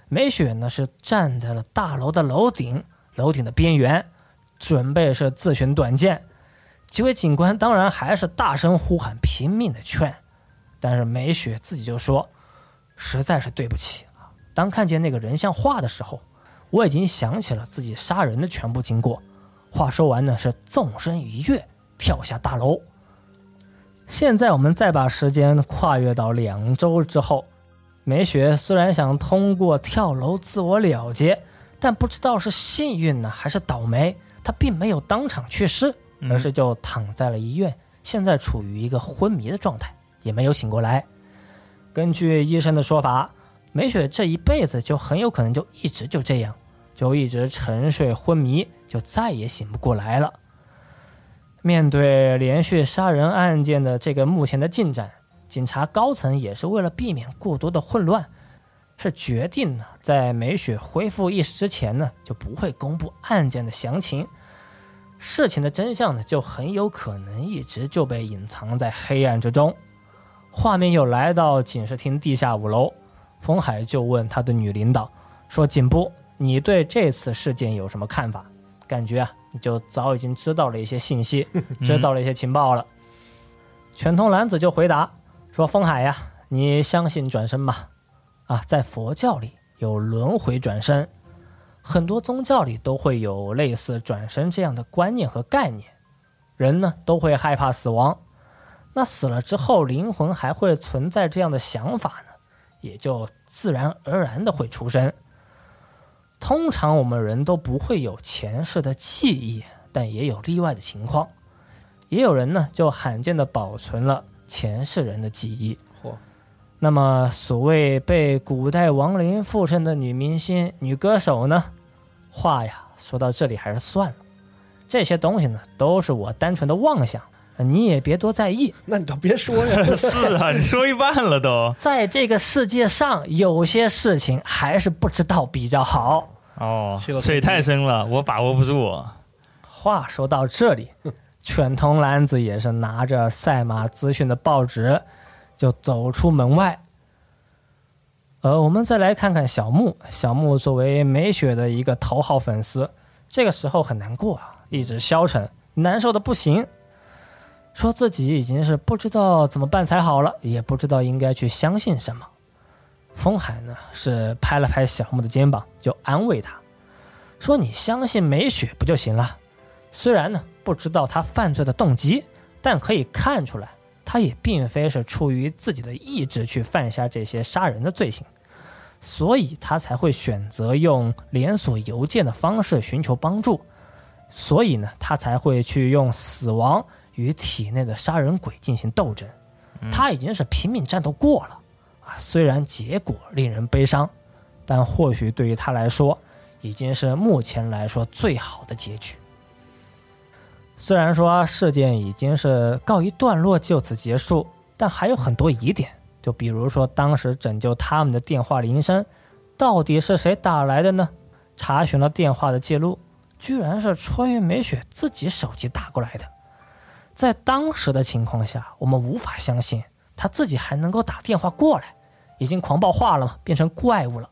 梅雪呢是站在了大楼的楼顶，楼顶的边缘，准备是自寻短见。几位警官当然还是大声呼喊，拼命的劝，但是梅雪自己就说：“实在是对不起啊！当看见那个人像画的时候，我已经想起了自己杀人的全部经过。”话说完呢，是纵身一跃，跳下大楼。现在我们再把时间跨越到两周之后。美雪虽然想通过跳楼自我了结，但不知道是幸运呢还是倒霉，她并没有当场去世，而是就躺在了医院，现在处于一个昏迷的状态，也没有醒过来。根据医生的说法，美雪这一辈子就很有可能就一直就这样，就一直沉睡昏迷，就再也醒不过来了。面对连续杀人案件的这个目前的进展。警察高层也是为了避免过多的混乱，是决定呢，在美雪恢复意识之前呢，就不会公布案件的详情。事情的真相呢，就很有可能一直就被隐藏在黑暗之中。画面又来到警视厅地下五楼，风海就问他的女领导说：“警部，你对这次事件有什么看法？感觉啊，你就早已经知道了一些信息，知道了一些情报了。”全通男子就回答。说风海呀，你相信转生吗？啊，在佛教里有轮回转生，很多宗教里都会有类似转生这样的观念和概念。人呢都会害怕死亡，那死了之后灵魂还会存在这样的想法呢，也就自然而然的会出生。通常我们人都不会有前世的记忆，但也有例外的情况，也有人呢就罕见的保存了。前世人的记忆。嚯，那么所谓被古代亡灵附身的女明星、女歌手呢？话呀，说到这里还是算了。这些东西呢，都是我单纯的妄想，你也别多在意。那你倒别说呀。是啊，你说一半了都。在这个世界上，有些事情还是不知道比较好。哦，水太深了，我把握不住。话说到这里。犬童男子也是拿着赛马资讯的报纸，就走出门外。呃，我们再来看看小木。小木作为美雪的一个头号粉丝，这个时候很难过啊，一直消沉，难受的不行，说自己已经是不知道怎么办才好了，也不知道应该去相信什么。风海呢是拍了拍小木的肩膀，就安慰他，说：“你相信美雪不就行了？虽然呢不知道他犯罪的动机，但可以看出来，他也并非是出于自己的意志去犯下这些杀人的罪行，所以他才会选择用连锁邮件的方式寻求帮助，所以呢他才会去用死亡与体内的杀人鬼进行斗争。他已经是拼命战斗过了。”啊，虽然结果令人悲伤，但或许对于他来说，已经是目前来说最好的结局。虽然说事件已经是告一段落，就此结束，但还有很多疑点。就比如说，当时拯救他们的电话铃声，到底是谁打来的呢？查询了电话的记录，居然是穿越美雪自己手机打过来的。在当时的情况下，我们无法相信。他自己还能够打电话过来，已经狂暴化了嘛，变成怪物了。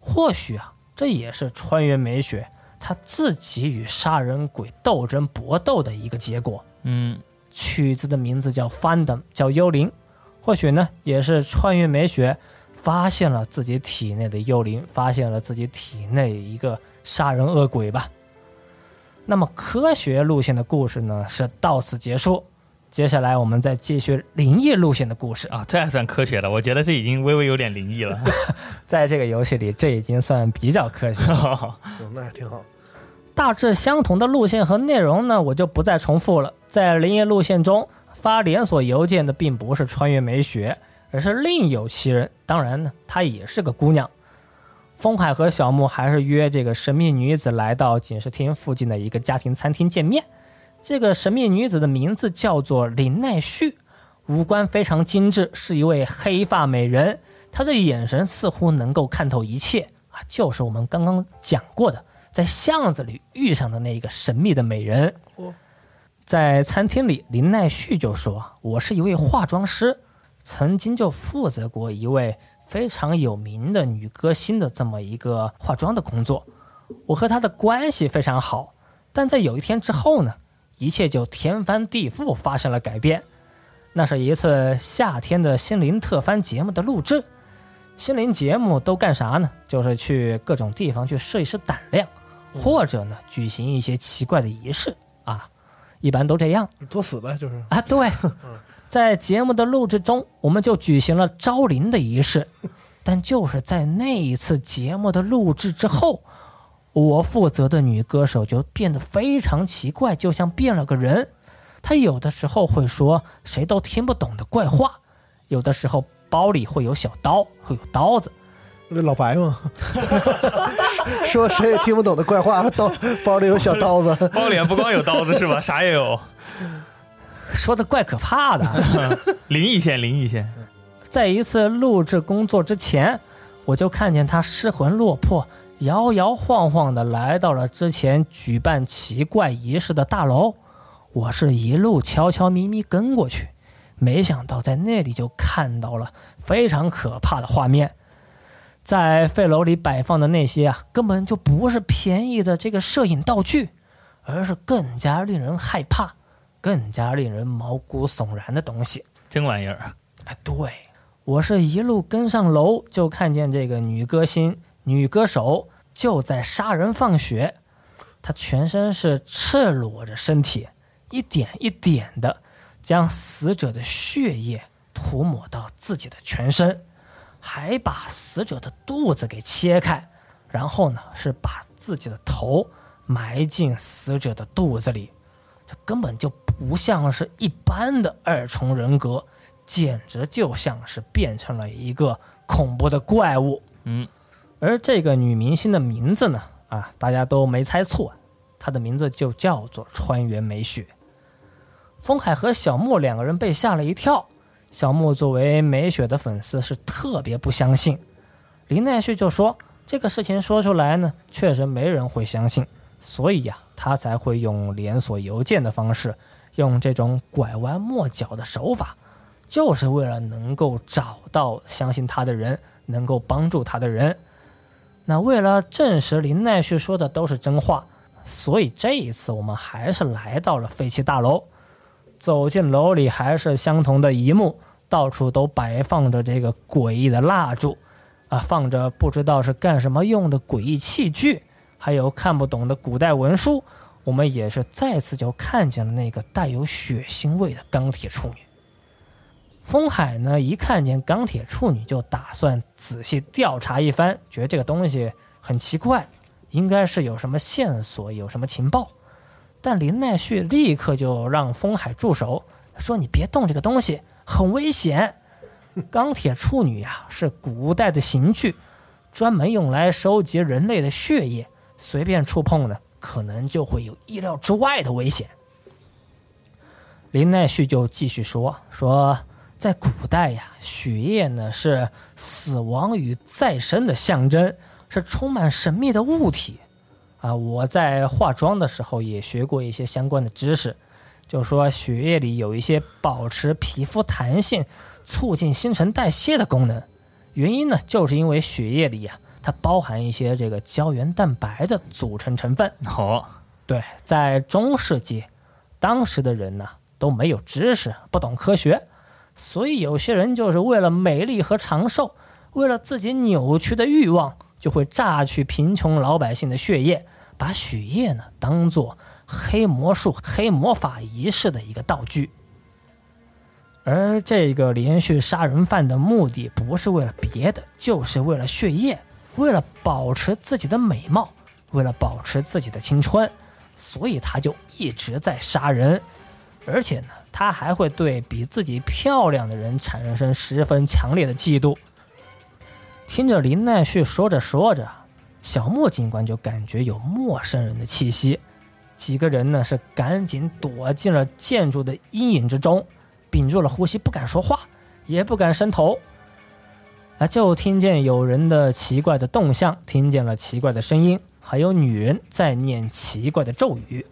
或许啊，这也是穿越美雪他自己与杀人鬼斗争搏斗的一个结果。嗯，曲子的名字叫《Fandom》，叫幽灵。或许呢，也是穿越美雪发现了自己体内的幽灵，发现了自己体内一个杀人恶鬼吧。那么科学路线的故事呢，是到此结束。接下来我们再继续灵异路线的故事啊，这还算科学的，我觉得这已经微微有点灵异了。在这个游戏里，这已经算比较科学了。那还挺好。大致相同的路线和内容呢，我就不再重复了。在灵异路线中，发连锁邮件的并不是穿越美雪，而是另有其人。当然呢，她也是个姑娘。风海和小木还是约这个神秘女子来到警视厅附近的一个家庭餐厅见面。这个神秘女子的名字叫做林奈绪，五官非常精致，是一位黑发美人。她的眼神似乎能够看透一切啊，就是我们刚刚讲过的，在巷子里遇上的那个神秘的美人。在餐厅里，林奈绪就说：“我是一位化妆师，曾经就负责过一位非常有名的女歌星的这么一个化妆的工作。我和她的关系非常好，但在有一天之后呢？”一切就天翻地覆，发生了改变。那是一次夏天的心灵特番节目的录制。心灵节目都干啥呢？就是去各种地方去试一试胆量，或者呢举行一些奇怪的仪式啊，一般都这样。作死呗，就是啊。对，在节目的录制中，我们就举行了招灵的仪式。但就是在那一次节目的录制之后。我负责的女歌手就变得非常奇怪，就像变了个人。她有的时候会说谁都听不懂的怪话，有的时候包里会有小刀，会有刀子。那老白吗？说谁也听不懂的怪话，刀包里有小刀子。包里不光有刀子是吧？啥也有。说的怪可怕的。灵异线，灵异线。在一次录制工作之前，我就看见他失魂落魄。摇摇晃晃的来到了之前举办奇怪仪式的大楼，我是一路悄悄咪咪跟过去，没想到在那里就看到了非常可怕的画面。在废楼里摆放的那些啊，根本就不是便宜的这个摄影道具，而是更加令人害怕、更加令人毛骨悚然的东西。真玩意儿！哎，对我是一路跟上楼，就看见这个女歌星、女歌手。就在杀人放血，她全身是赤裸着身体，一点一点的将死者的血液涂抹到自己的全身，还把死者的肚子给切开，然后呢是把自己的头埋进死者的肚子里，这根本就不像是一般的二重人格，简直就像是变成了一个恐怖的怪物。嗯。而这个女明星的名字呢？啊，大家都没猜错，她的名字就叫做川原美雪。风海和小木两个人被吓了一跳。小木作为美雪的粉丝，是特别不相信。林奈绪就说：“这个事情说出来呢，确实没人会相信，所以呀，他才会用连锁邮件的方式，用这种拐弯抹角的手法，就是为了能够找到相信他的人，能够帮助他的人。”那为了证实林奈绪说的都是真话，所以这一次我们还是来到了废弃大楼。走进楼里还是相同的一幕，到处都摆放着这个诡异的蜡烛，啊，放着不知道是干什么用的诡异器具，还有看不懂的古代文书。我们也是再次就看见了那个带有血腥味的钢铁处女。风海呢，一看见钢铁处女就打算仔细调查一番，觉得这个东西很奇怪，应该是有什么线索，有什么情报。但林奈绪立刻就让风海住手，说：“你别动这个东西，很危险。钢铁处女呀，是古代的刑具，专门用来收集人类的血液，随便触碰呢。”可能就会有意料之外的危险。林奈绪就继续说：“说在古代呀，血液呢是死亡与再生的象征，是充满神秘的物体。啊，我在化妆的时候也学过一些相关的知识，就说血液里有一些保持皮肤弹性、促进新陈代谢的功能。原因呢，就是因为血液里呀。”它包含一些这个胶原蛋白的组成成分。哦，对，在中世纪，当时的人呢都没有知识，不懂科学，所以有些人就是为了美丽和长寿，为了自己扭曲的欲望，就会榨取贫穷老百姓的血液，把血液呢当做黑魔术、黑魔法仪式的一个道具。而这个连续杀人犯的目的不是为了别的，就是为了血液。为了保持自己的美貌，为了保持自己的青春，所以他就一直在杀人，而且呢，他还会对比自己漂亮的人产生十分强烈的嫉妒。听着林奈绪说着说着，小莫警官就感觉有陌生人的气息，几个人呢是赶紧躲进了建筑的阴影之中，屏住了呼吸，不敢说话，也不敢伸头。他就听见有人的奇怪的动向，听见了奇怪的声音，还有女人在念奇怪的咒语。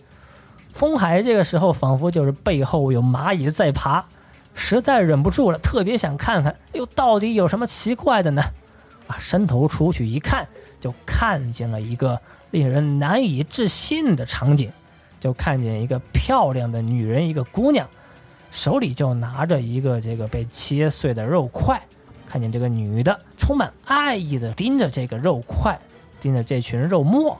风海这个时候仿佛就是背后有蚂蚁在爬，实在忍不住了，特别想看看，又到底有什么奇怪的呢？啊，伸头出去一看，就看见了一个令人难以置信的场景，就看见一个漂亮的女人，一个姑娘，手里就拿着一个这个被切碎的肉块。看见这个女的充满爱意的盯着这个肉块，盯着这群肉末，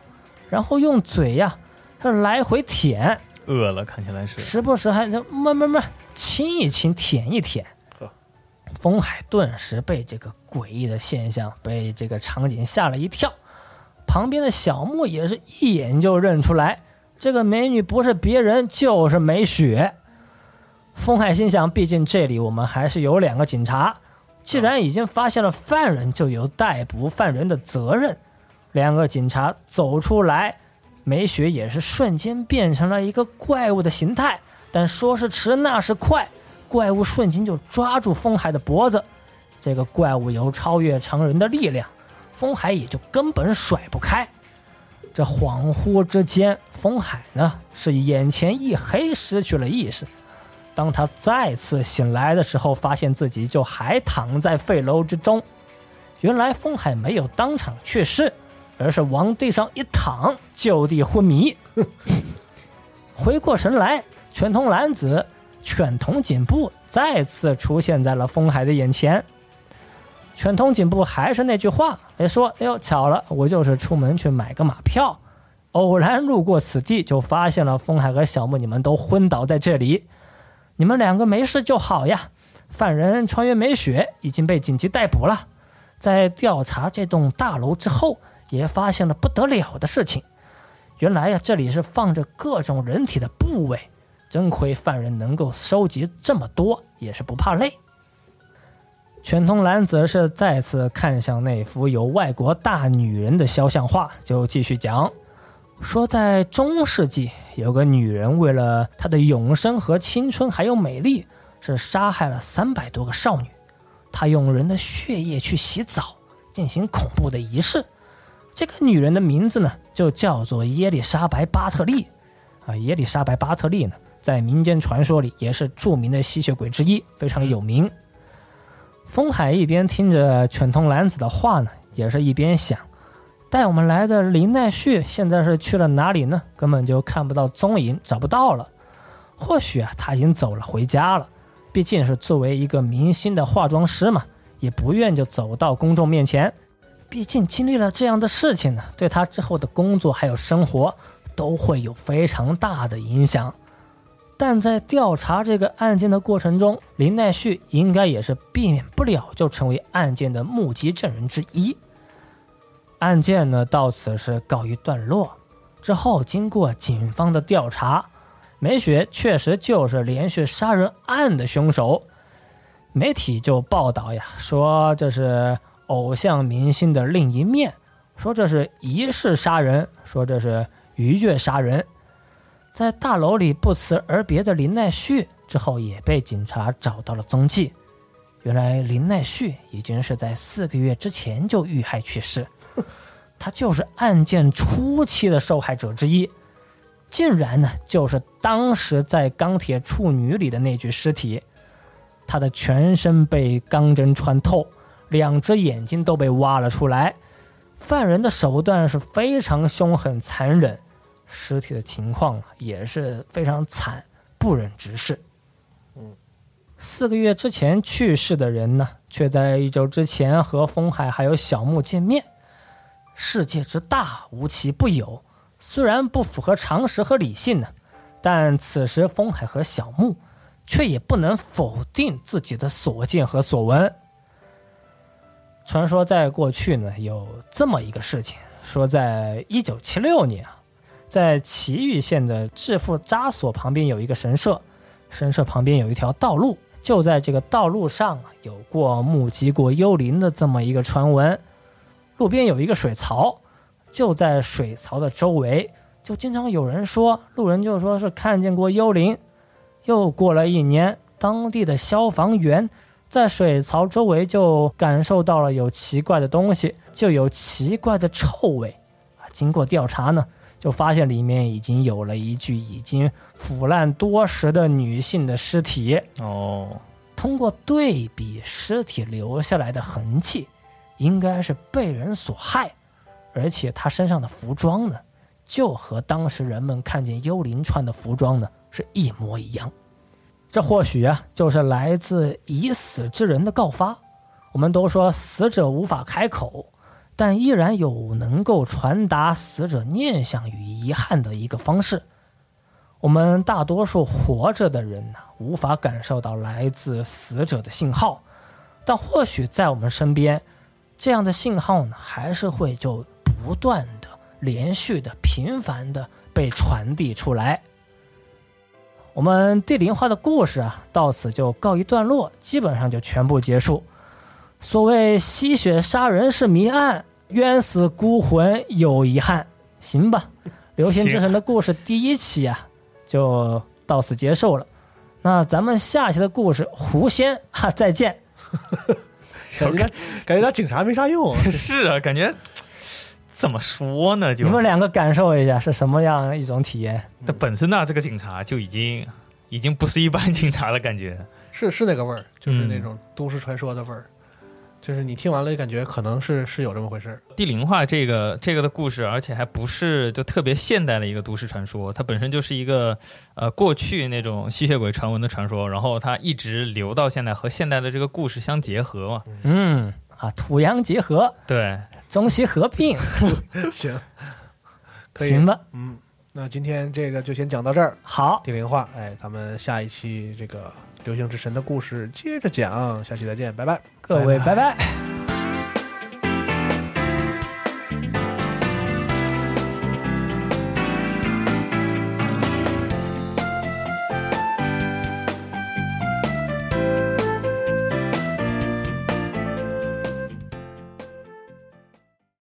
然后用嘴呀，它来回舔，饿了看起来是，时不时还在么么么亲一亲，舔一舔。风海顿时被这个诡异的现象，被这个场景吓了一跳。旁边的小木也是一眼就认出来，这个美女不是别人，就是美雪。风海心想，毕竟这里我们还是有两个警察。既然已经发现了犯人，就有逮捕犯人的责任。两个警察走出来，梅雪也是瞬间变成了一个怪物的形态。但说时迟，那时快，怪物瞬间就抓住风海的脖子。这个怪物有超越常人的力量，风海也就根本甩不开。这恍惚之间，风海呢是眼前一黑，失去了意识。当他再次醒来的时候，发现自己就还躺在废楼之中。原来风海没有当场去世，而是往地上一躺，就地昏迷。回过神来，犬童男子、犬童颈部再次出现在了风海的眼前。犬童颈部还是那句话，哎说：“哎呦，巧了，我就是出门去买个马票，偶然路过此地，就发现了风海和小木，你们都昏倒在这里。”你们两个没事就好呀。犯人穿越美雪已经被紧急逮捕了。在调查这栋大楼之后，也发现了不得了的事情。原来呀，这里是放着各种人体的部位，真亏犯人能够收集这么多，也是不怕累。全通兰则是再次看向那幅有外国大女人的肖像画，就继续讲。说，在中世纪，有个女人为了她的永生和青春，还有美丽，是杀害了三百多个少女。她用人的血液去洗澡，进行恐怖的仪式。这个女人的名字呢，就叫做耶丽莎白·巴特利。啊，耶丽莎白·巴特利呢，在民间传说里也是著名的吸血鬼之一，非常有名。风海一边听着犬通兰子的话呢，也是一边想。带我们来的林奈绪现在是去了哪里呢？根本就看不到踪影，找不到了。或许啊，他已经走了，回家了。毕竟是作为一个明星的化妆师嘛，也不愿就走到公众面前。毕竟经历了这样的事情呢，对他之后的工作还有生活都会有非常大的影响。但在调查这个案件的过程中，林奈绪应该也是避免不了就成为案件的目击证人之一。案件呢到此是告一段落。之后经过警方的调查，美雪确实就是连续杀人案的凶手。媒体就报道呀，说这是偶像明星的另一面，说这是疑似杀人，说这是逾越杀人。在大楼里不辞而别的林奈绪之后，也被警察找到了踪迹。原来林奈绪已经是在四个月之前就遇害去世。他就是案件初期的受害者之一，竟然呢就是当时在钢铁处女里的那具尸体，他的全身被钢针穿透，两只眼睛都被挖了出来，犯人的手段是非常凶狠残忍，尸体的情况也是非常惨，不忍直视。嗯，四个月之前去世的人呢，却在一周之前和风海还有小木见面。世界之大，无奇不有。虽然不符合常识和理性呢，但此时风海和小木却也不能否定自己的所见和所闻。传说在过去呢，有这么一个事情：说在一九七六年啊，在岐玉县的致富扎所旁边有一个神社，神社旁边有一条道路，就在这个道路上有过目击过幽灵的这么一个传闻。路边有一个水槽，就在水槽的周围，就经常有人说，路人就说是看见过幽灵。又过了一年，当地的消防员在水槽周围就感受到了有奇怪的东西，就有奇怪的臭味。啊，经过调查呢，就发现里面已经有了一具已经腐烂多时的女性的尸体。哦，通过对比尸体留下来的痕迹。应该是被人所害，而且他身上的服装呢，就和当时人们看见幽灵穿的服装呢是一模一样。这或许啊，就是来自已死之人的告发。我们都说死者无法开口，但依然有能够传达死者念想与遗憾的一个方式。我们大多数活着的人呢，无法感受到来自死者的信号，但或许在我们身边。这样的信号呢，还是会就不断的、连续的、频繁的被传递出来。我们地灵花的故事啊，到此就告一段落，基本上就全部结束。所谓吸血杀人是谜案，冤死孤魂有遗憾。行吧，流星之神的故事第一期啊，就到此结束了。那咱们下期的故事，狐仙哈，再见。感觉 感觉他警察没啥用。是啊，感觉怎么说呢？就你们两个感受一下是什么样一种体验？这本身呢，这个警察就已经已经不是一般警察的感觉，是是那个味儿，就是那种都市传说的味儿。就是你听完了，感觉可能是是有这么回事。地灵化这个这个的故事，而且还不是就特别现代的一个都市传说，它本身就是一个呃过去那种吸血鬼传闻的传说，然后它一直留到现在，和现代的这个故事相结合嘛。嗯啊，土洋结合，对，中西合并，行，可以，行吧。嗯，那今天这个就先讲到这儿。好，地灵化，哎，咱们下一期这个。流星之神的故事接着讲，下期再见，拜拜，各位，拜拜。